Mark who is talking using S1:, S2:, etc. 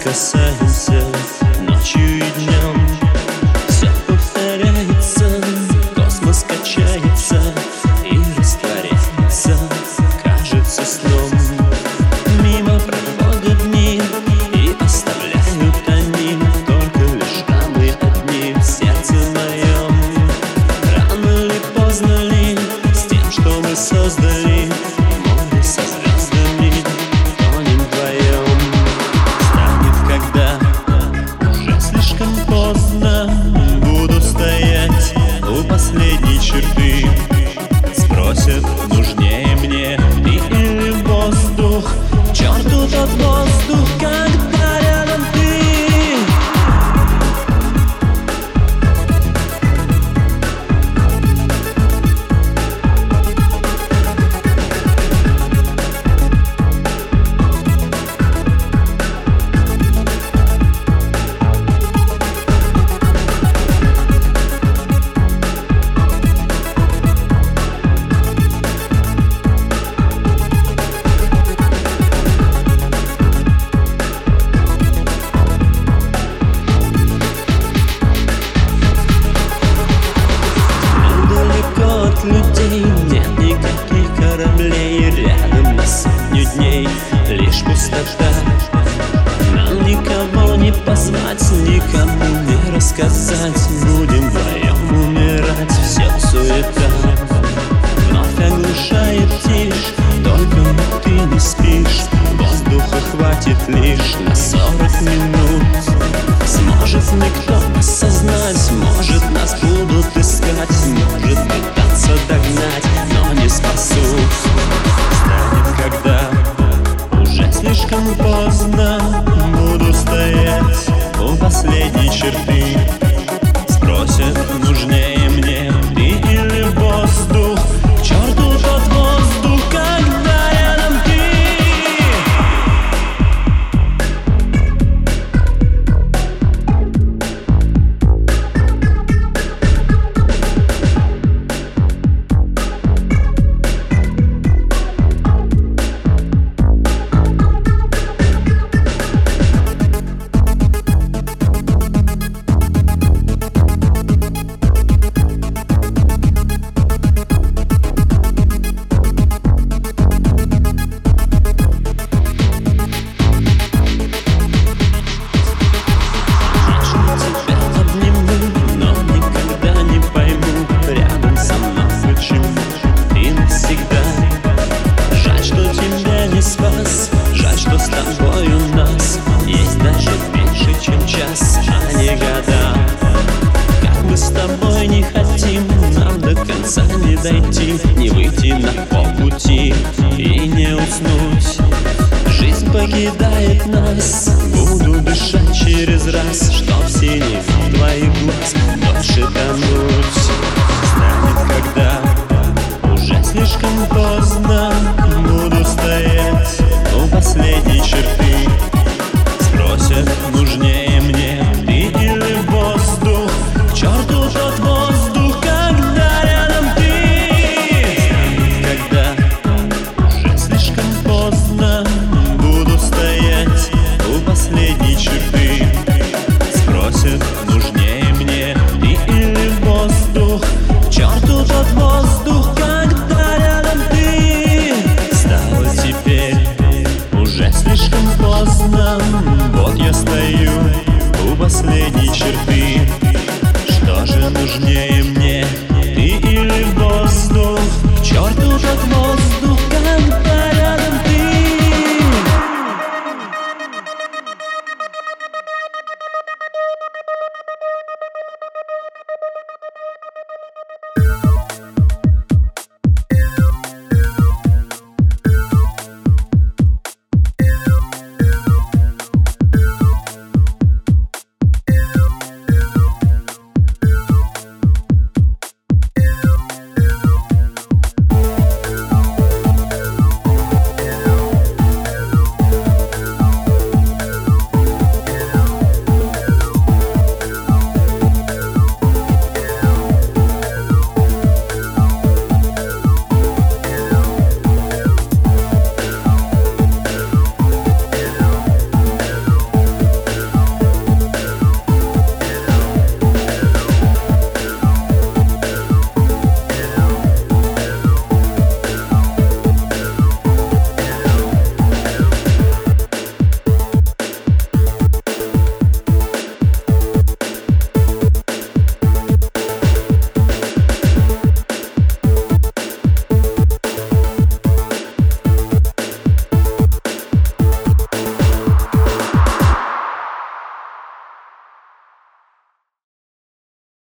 S1: прикасаясь не позвать, никому не рассказать. Будем вдвоем умирать, все суета. Вновь оглушает тишь, только ты не спишь. Воздуха хватит лишь зайти, не выйти на полпути и не уснуть. Жизнь покидает нас, буду дышать через раз, что чтоб синий твоих глаз дольше тонуть. Вот я стою у последней черты Что же нужнее мне, ты или воздух? К черту